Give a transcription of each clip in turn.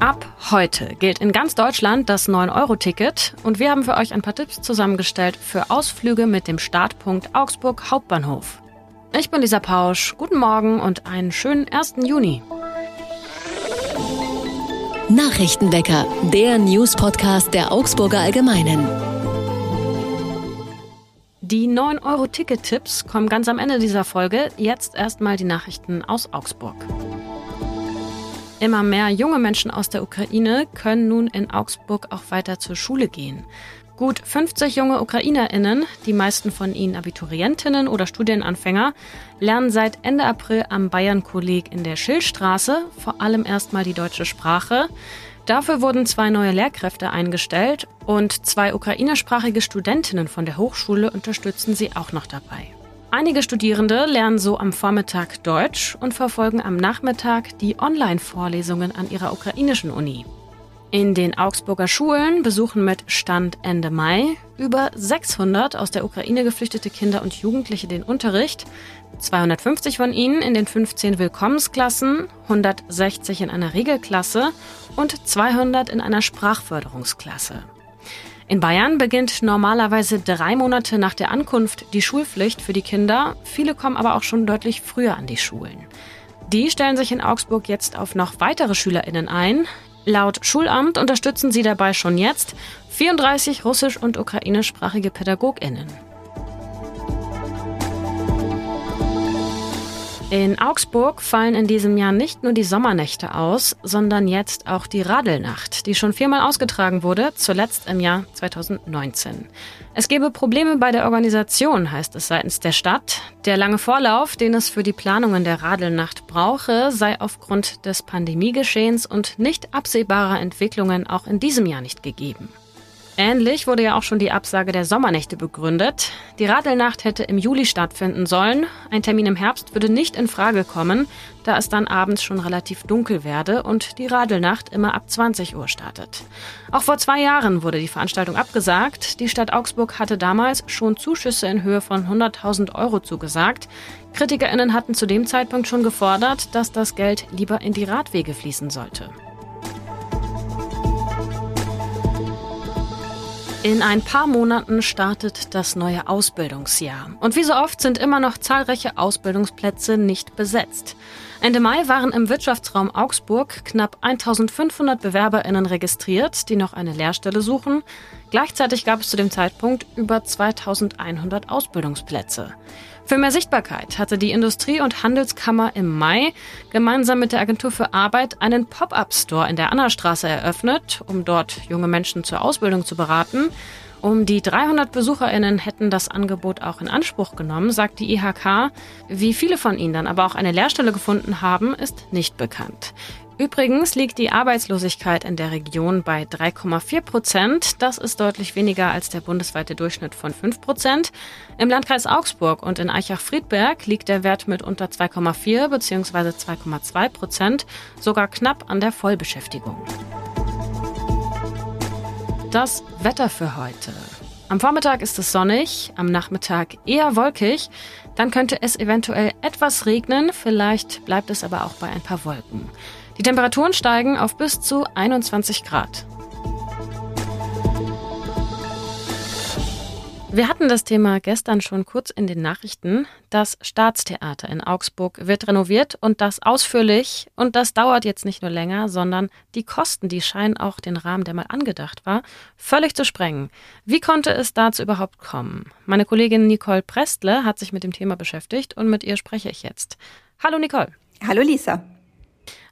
Ab heute gilt in ganz Deutschland das 9-Euro-Ticket und wir haben für euch ein paar Tipps zusammengestellt für Ausflüge mit dem Startpunkt Augsburg Hauptbahnhof. Ich bin Lisa Pausch. Guten Morgen und einen schönen 1. Juni. Nachrichtenwecker, der News-Podcast der Augsburger Allgemeinen. Die 9-Euro-Ticket-Tipps kommen ganz am Ende dieser Folge. Jetzt erstmal die Nachrichten aus Augsburg. Immer mehr junge Menschen aus der Ukraine können nun in Augsburg auch weiter zur Schule gehen. Gut 50 junge Ukrainerinnen, die meisten von ihnen Abiturientinnen oder Studienanfänger, lernen seit Ende April am Bayern-Kolleg in der Schillstraße vor allem erstmal die deutsche Sprache. Dafür wurden zwei neue Lehrkräfte eingestellt und zwei ukrainersprachige Studentinnen von der Hochschule unterstützen sie auch noch dabei. Einige Studierende lernen so am Vormittag Deutsch und verfolgen am Nachmittag die Online-Vorlesungen an ihrer ukrainischen Uni. In den Augsburger Schulen besuchen mit Stand Ende Mai über 600 aus der Ukraine geflüchtete Kinder und Jugendliche den Unterricht. 250 von ihnen in den 15 Willkommensklassen, 160 in einer Regelklasse und 200 in einer Sprachförderungsklasse. In Bayern beginnt normalerweise drei Monate nach der Ankunft die Schulpflicht für die Kinder. Viele kommen aber auch schon deutlich früher an die Schulen. Die stellen sich in Augsburg jetzt auf noch weitere SchülerInnen ein. Laut Schulamt unterstützen sie dabei schon jetzt 34 russisch- und ukrainischsprachige PädagogInnen. In Augsburg fallen in diesem Jahr nicht nur die Sommernächte aus, sondern jetzt auch die Radelnacht, die schon viermal ausgetragen wurde, zuletzt im Jahr 2019. Es gebe Probleme bei der Organisation, heißt es seitens der Stadt. Der lange Vorlauf, den es für die Planungen der Radelnacht brauche, sei aufgrund des Pandemiegeschehens und nicht absehbarer Entwicklungen auch in diesem Jahr nicht gegeben. Ähnlich wurde ja auch schon die Absage der Sommernächte begründet. Die Radelnacht hätte im Juli stattfinden sollen. Ein Termin im Herbst würde nicht in Frage kommen, da es dann abends schon relativ dunkel werde und die Radelnacht immer ab 20 Uhr startet. Auch vor zwei Jahren wurde die Veranstaltung abgesagt. Die Stadt Augsburg hatte damals schon Zuschüsse in Höhe von 100.000 Euro zugesagt. KritikerInnen hatten zu dem Zeitpunkt schon gefordert, dass das Geld lieber in die Radwege fließen sollte. In ein paar Monaten startet das neue Ausbildungsjahr. Und wie so oft sind immer noch zahlreiche Ausbildungsplätze nicht besetzt. Ende Mai waren im Wirtschaftsraum Augsburg knapp 1500 Bewerberinnen registriert, die noch eine Lehrstelle suchen. Gleichzeitig gab es zu dem Zeitpunkt über 2100 Ausbildungsplätze. Für mehr Sichtbarkeit hatte die Industrie- und Handelskammer im Mai gemeinsam mit der Agentur für Arbeit einen Pop-up-Store in der Annastraße eröffnet, um dort junge Menschen zur Ausbildung zu beraten. Um die 300 BesucherInnen hätten das Angebot auch in Anspruch genommen, sagt die IHK. Wie viele von ihnen dann aber auch eine Lehrstelle gefunden haben, ist nicht bekannt. Übrigens liegt die Arbeitslosigkeit in der Region bei 3,4 Prozent. Das ist deutlich weniger als der bundesweite Durchschnitt von 5 Prozent. Im Landkreis Augsburg und in Eichach-Friedberg liegt der Wert mit unter 2,4 bzw. 2,2 Prozent sogar knapp an der Vollbeschäftigung. Das Wetter für heute. Am Vormittag ist es sonnig, am Nachmittag eher wolkig. Dann könnte es eventuell etwas regnen, vielleicht bleibt es aber auch bei ein paar Wolken. Die Temperaturen steigen auf bis zu 21 Grad. Wir hatten das Thema gestern schon kurz in den Nachrichten. Das Staatstheater in Augsburg wird renoviert und das ausführlich. Und das dauert jetzt nicht nur länger, sondern die Kosten, die scheinen auch den Rahmen, der mal angedacht war, völlig zu sprengen. Wie konnte es dazu überhaupt kommen? Meine Kollegin Nicole Prestle hat sich mit dem Thema beschäftigt und mit ihr spreche ich jetzt. Hallo Nicole. Hallo Lisa.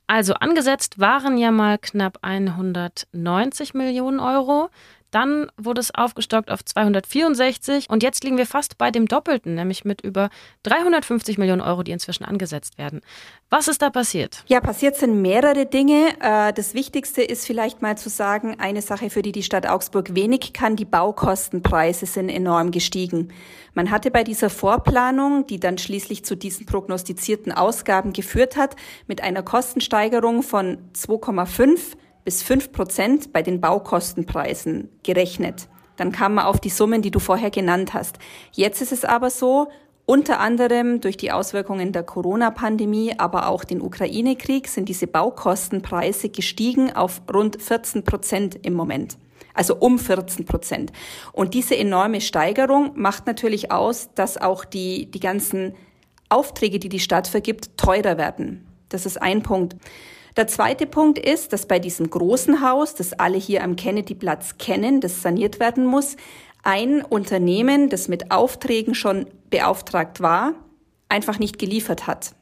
Also angesetzt waren ja mal knapp 190 Millionen Euro. Dann wurde es aufgestockt auf 264 und jetzt liegen wir fast bei dem Doppelten, nämlich mit über 350 Millionen Euro, die inzwischen angesetzt werden. Was ist da passiert? Ja, passiert sind mehrere Dinge. Äh, das Wichtigste ist vielleicht mal zu sagen, eine Sache, für die die Stadt Augsburg wenig kann, die Baukostenpreise sind enorm gestiegen. Man hatte bei dieser Vorplanung, die dann schließlich zu diesen prognostizierten Ausgaben geführt hat, mit einer Kostensteigerung von 2,5 bis fünf Prozent bei den Baukostenpreisen gerechnet. Dann kam man auf die Summen, die du vorher genannt hast. Jetzt ist es aber so, Unter anderem durch die Auswirkungen der Corona-Pandemie, aber auch den Ukraine-Krieg sind diese Baukostenpreise gestiegen auf rund 14 Prozent im Moment. Also um 14 Prozent. Und diese enorme Steigerung macht natürlich aus, dass auch die, die ganzen Aufträge, die die Stadt vergibt, teurer werden. Das ist ein Punkt. Der zweite Punkt ist, dass bei diesem großen Haus, das alle hier am Kennedy-Platz kennen, das saniert werden muss, ein Unternehmen, das mit Aufträgen schon beauftragt war, einfach nicht geliefert hat.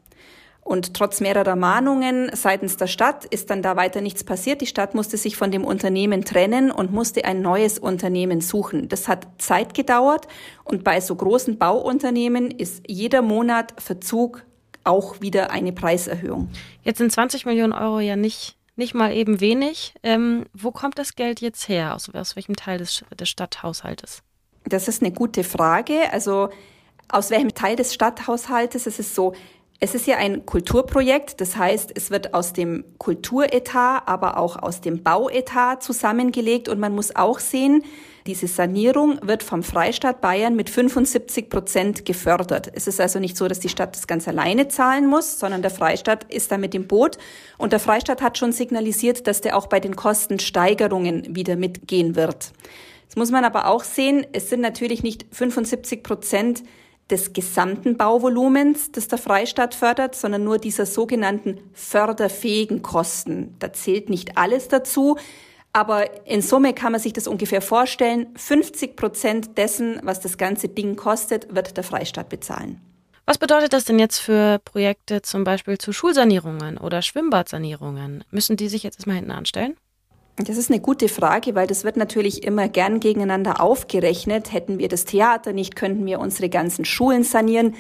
Und trotz mehrerer Mahnungen seitens der Stadt ist dann da weiter nichts passiert. Die Stadt musste sich von dem Unternehmen trennen und musste ein neues Unternehmen suchen. Das hat Zeit gedauert und bei so großen Bauunternehmen ist jeder Monat Verzug auch wieder eine Preiserhöhung. Jetzt sind 20 Millionen Euro ja nicht nicht mal eben wenig. Ähm, wo kommt das Geld jetzt her? Aus, aus welchem Teil des, des Stadthaushaltes? Das ist eine gute Frage. Also aus welchem Teil des Stadthaushaltes? Es ist so, es ist ja ein Kulturprojekt, das heißt, es wird aus dem Kulturetat, aber auch aus dem Bauetat zusammengelegt und man muss auch sehen, diese Sanierung wird vom Freistaat Bayern mit 75 Prozent gefördert. Es ist also nicht so, dass die Stadt das ganz alleine zahlen muss, sondern der Freistaat ist da mit dem Boot. Und der Freistaat hat schon signalisiert, dass der auch bei den Kostensteigerungen wieder mitgehen wird. Jetzt muss man aber auch sehen, es sind natürlich nicht 75 Prozent des gesamten Bauvolumens, das der Freistaat fördert, sondern nur dieser sogenannten förderfähigen Kosten. Da zählt nicht alles dazu. Aber in Summe kann man sich das ungefähr vorstellen. 50 Prozent dessen, was das ganze Ding kostet, wird der Freistaat bezahlen. Was bedeutet das denn jetzt für Projekte zum Beispiel zu Schulsanierungen oder Schwimmbadsanierungen? Müssen die sich jetzt erstmal hinten anstellen? Das ist eine gute Frage, weil das wird natürlich immer gern gegeneinander aufgerechnet. Hätten wir das Theater nicht, könnten wir unsere ganzen Schulen sanieren.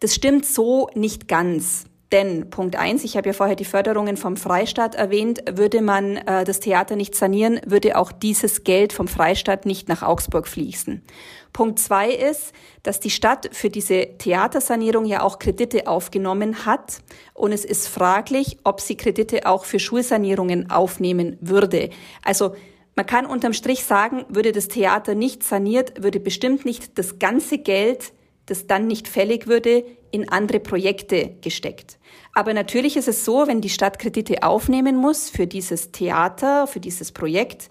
Das stimmt so nicht ganz. Denn Punkt eins, ich habe ja vorher die Förderungen vom Freistaat erwähnt, würde man äh, das Theater nicht sanieren, würde auch dieses Geld vom Freistaat nicht nach Augsburg fließen. Punkt zwei ist, dass die Stadt für diese Theatersanierung ja auch Kredite aufgenommen hat und es ist fraglich, ob sie Kredite auch für Schulsanierungen aufnehmen würde. Also man kann unterm Strich sagen, würde das Theater nicht saniert, würde bestimmt nicht das ganze Geld das dann nicht fällig würde, in andere Projekte gesteckt. Aber natürlich ist es so, wenn die Stadt Kredite aufnehmen muss für dieses Theater, für dieses Projekt,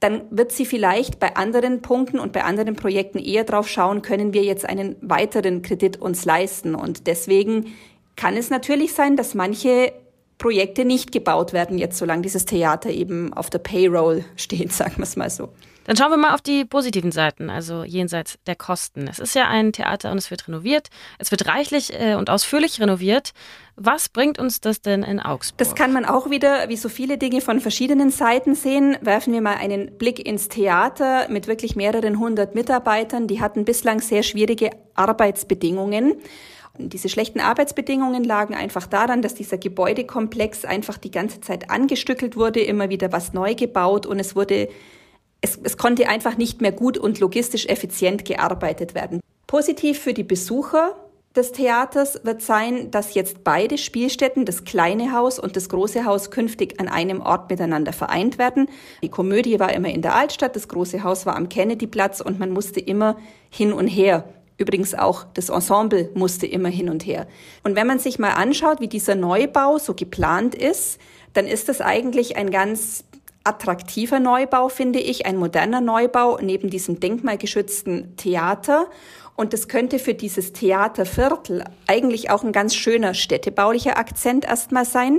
dann wird sie vielleicht bei anderen Punkten und bei anderen Projekten eher drauf schauen, können wir jetzt einen weiteren Kredit uns leisten. Und deswegen kann es natürlich sein, dass manche Projekte nicht gebaut werden, jetzt solange dieses Theater eben auf der Payroll steht, sagen wir es mal so. Dann schauen wir mal auf die positiven Seiten, also jenseits der Kosten. Es ist ja ein Theater und es wird renoviert. Es wird reichlich äh, und ausführlich renoviert. Was bringt uns das denn in Augsburg? Das kann man auch wieder, wie so viele Dinge, von verschiedenen Seiten sehen. Werfen wir mal einen Blick ins Theater mit wirklich mehreren hundert Mitarbeitern. Die hatten bislang sehr schwierige Arbeitsbedingungen. Diese schlechten Arbeitsbedingungen lagen einfach daran, dass dieser Gebäudekomplex einfach die ganze Zeit angestückelt wurde, immer wieder was neu gebaut und es wurde es, es konnte einfach nicht mehr gut und logistisch effizient gearbeitet werden. Positiv für die Besucher des Theaters wird sein, dass jetzt beide Spielstätten, das kleine Haus und das große Haus, künftig an einem Ort miteinander vereint werden. Die Komödie war immer in der Altstadt, das große Haus war am Kennedyplatz und man musste immer hin und her. Übrigens auch das Ensemble musste immer hin und her. Und wenn man sich mal anschaut, wie dieser Neubau so geplant ist, dann ist das eigentlich ein ganz attraktiver Neubau, finde ich, ein moderner Neubau neben diesem denkmalgeschützten Theater. Und das könnte für dieses Theaterviertel eigentlich auch ein ganz schöner städtebaulicher Akzent erstmal sein.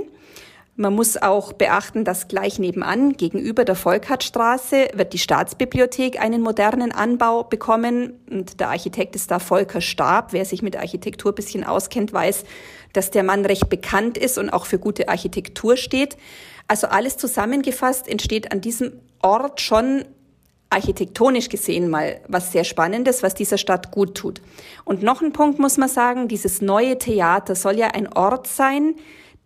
Man muss auch beachten, dass gleich nebenan, gegenüber der Volkertstraße, wird die Staatsbibliothek einen modernen Anbau bekommen. Und der Architekt ist da Volker Stab. Wer sich mit Architektur ein bisschen auskennt, weiß, dass der Mann recht bekannt ist und auch für gute Architektur steht. Also alles zusammengefasst entsteht an diesem Ort schon architektonisch gesehen mal was sehr Spannendes, was dieser Stadt gut tut. Und noch ein Punkt muss man sagen, dieses neue Theater soll ja ein Ort sein,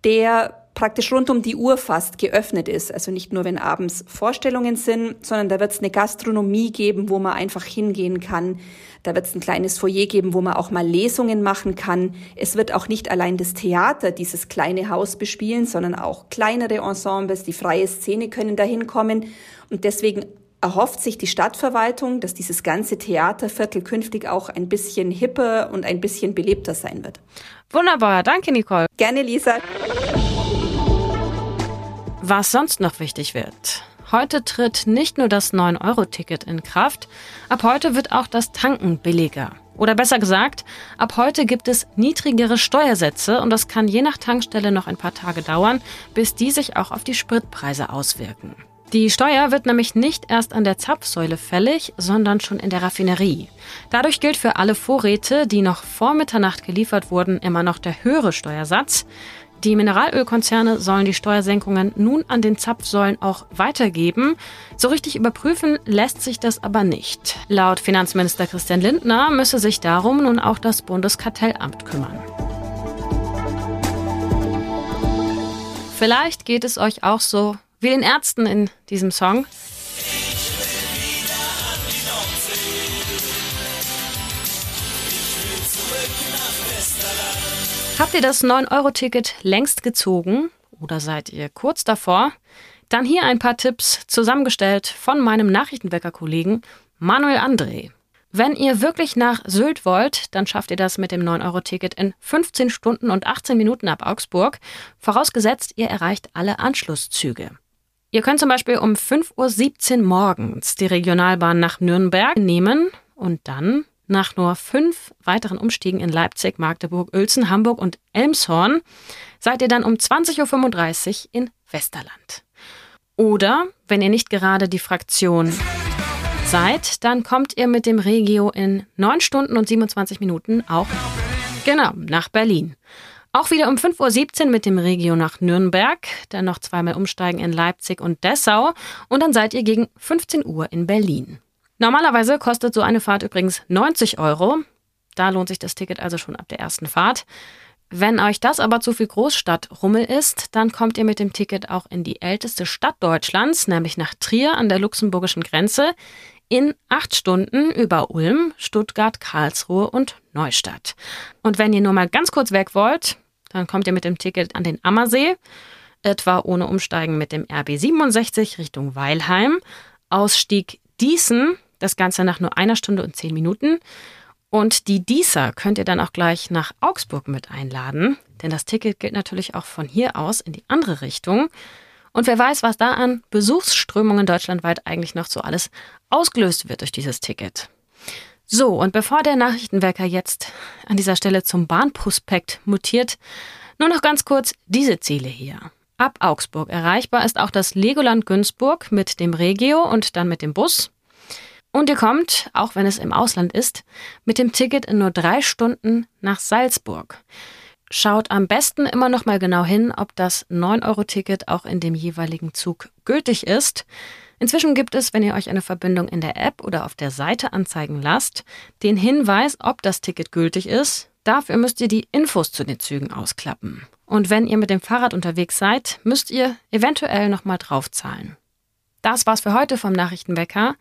der praktisch rund um die Uhr fast geöffnet ist. Also nicht nur, wenn abends Vorstellungen sind, sondern da wird es eine Gastronomie geben, wo man einfach hingehen kann. Da wird es ein kleines Foyer geben, wo man auch mal Lesungen machen kann. Es wird auch nicht allein das Theater dieses kleine Haus bespielen, sondern auch kleinere Ensembles, die freie Szene können da hinkommen. Und deswegen erhofft sich die Stadtverwaltung, dass dieses ganze Theaterviertel künftig auch ein bisschen hipper und ein bisschen belebter sein wird. Wunderbar, danke Nicole. Gerne, Lisa. Was sonst noch wichtig wird. Heute tritt nicht nur das 9-Euro-Ticket in Kraft, ab heute wird auch das Tanken billiger. Oder besser gesagt, ab heute gibt es niedrigere Steuersätze und das kann je nach Tankstelle noch ein paar Tage dauern, bis die sich auch auf die Spritpreise auswirken. Die Steuer wird nämlich nicht erst an der Zapfsäule fällig, sondern schon in der Raffinerie. Dadurch gilt für alle Vorräte, die noch vor Mitternacht geliefert wurden, immer noch der höhere Steuersatz. Die Mineralölkonzerne sollen die Steuersenkungen nun an den Zapfsäulen auch weitergeben. So richtig überprüfen lässt sich das aber nicht. Laut Finanzminister Christian Lindner müsse sich darum nun auch das Bundeskartellamt kümmern. Vielleicht geht es euch auch so wie den Ärzten in diesem Song. Habt ihr das 9-Euro-Ticket längst gezogen oder seid ihr kurz davor? Dann hier ein paar Tipps zusammengestellt von meinem Nachrichtenwecker-Kollegen Manuel André. Wenn ihr wirklich nach Sylt wollt, dann schafft ihr das mit dem 9-Euro-Ticket in 15 Stunden und 18 Minuten ab Augsburg, vorausgesetzt ihr erreicht alle Anschlusszüge. Ihr könnt zum Beispiel um 5.17 Uhr morgens die Regionalbahn nach Nürnberg nehmen und dann nach nur fünf weiteren Umstiegen in Leipzig, Magdeburg, Uelzen, Hamburg und Elmshorn seid ihr dann um 20.35 Uhr in Westerland. Oder, wenn ihr nicht gerade die Fraktion seid, dann kommt ihr mit dem Regio in 9 Stunden und 27 Minuten auch genau nach Berlin. Auch wieder um 5.17 Uhr mit dem Regio nach Nürnberg, dann noch zweimal umsteigen in Leipzig und Dessau und dann seid ihr gegen 15 Uhr in Berlin. Normalerweise kostet so eine Fahrt übrigens 90 Euro. Da lohnt sich das Ticket also schon ab der ersten Fahrt. Wenn euch das aber zu viel Großstadtrummel ist, dann kommt ihr mit dem Ticket auch in die älteste Stadt Deutschlands, nämlich nach Trier an der luxemburgischen Grenze, in acht Stunden über Ulm, Stuttgart, Karlsruhe und Neustadt. Und wenn ihr nur mal ganz kurz weg wollt, dann kommt ihr mit dem Ticket an den Ammersee, etwa ohne Umsteigen mit dem RB 67 Richtung Weilheim, Ausstieg Diesen, das Ganze nach nur einer Stunde und zehn Minuten. Und die Dieser könnt ihr dann auch gleich nach Augsburg mit einladen, denn das Ticket gilt natürlich auch von hier aus in die andere Richtung. Und wer weiß, was da an Besuchsströmungen deutschlandweit eigentlich noch so alles ausgelöst wird durch dieses Ticket. So, und bevor der Nachrichtenwecker jetzt an dieser Stelle zum Bahnprospekt mutiert, nur noch ganz kurz diese Ziele hier. Ab Augsburg erreichbar ist auch das Legoland Günzburg mit dem Regio und dann mit dem Bus. Und ihr kommt, auch wenn es im Ausland ist, mit dem Ticket in nur drei Stunden nach Salzburg. Schaut am besten immer noch mal genau hin, ob das 9-Euro-Ticket auch in dem jeweiligen Zug gültig ist. Inzwischen gibt es, wenn ihr euch eine Verbindung in der App oder auf der Seite anzeigen lasst, den Hinweis, ob das Ticket gültig ist. Dafür müsst ihr die Infos zu den Zügen ausklappen. Und wenn ihr mit dem Fahrrad unterwegs seid, müsst ihr eventuell nochmal draufzahlen. Das war's für heute vom Nachrichtenwecker.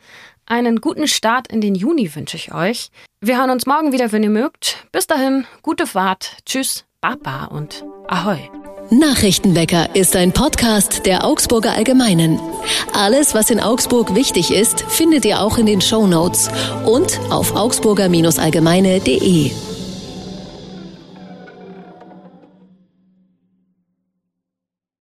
Einen guten Start in den Juni wünsche ich euch. Wir hören uns morgen wieder, wenn ihr mögt. Bis dahin, gute Fahrt. Tschüss, Baba und Ahoi. Nachrichtenwecker ist ein Podcast der Augsburger Allgemeinen. Alles, was in Augsburg wichtig ist, findet ihr auch in den Show Notes und auf augsburger-allgemeine.de.